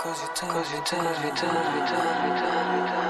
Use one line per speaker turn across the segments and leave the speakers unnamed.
Cause you turn, cause you turn, you turn, you turn, you turn, you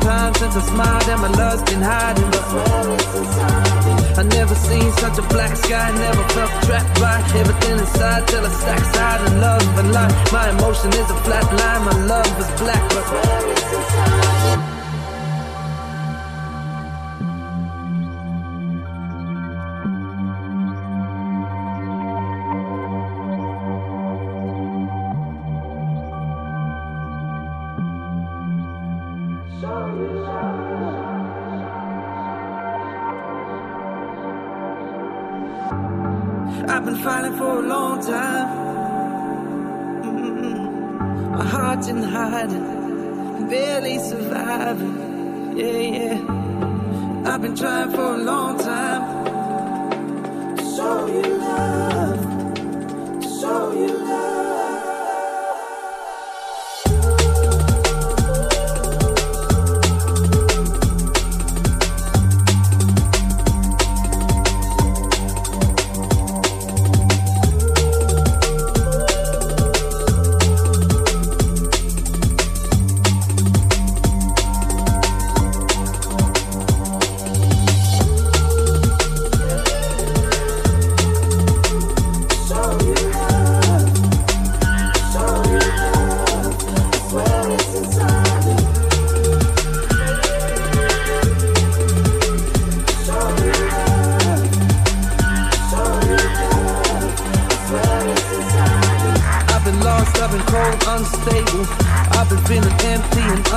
time since I smiled and my love's been hiding. But I never seen such a black sky, never felt trapped by everything inside till I stack side in love and life. My emotion is a flat line, my love is black, but yeah.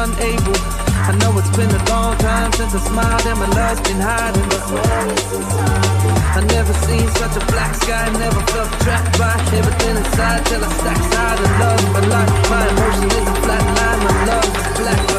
Unable. I know it's been a long time since I smiled and my love's been hiding. But I never seen such a black sky, never felt trapped by everything inside till I stack side of love. But like my emotion is a flat line, my love is black.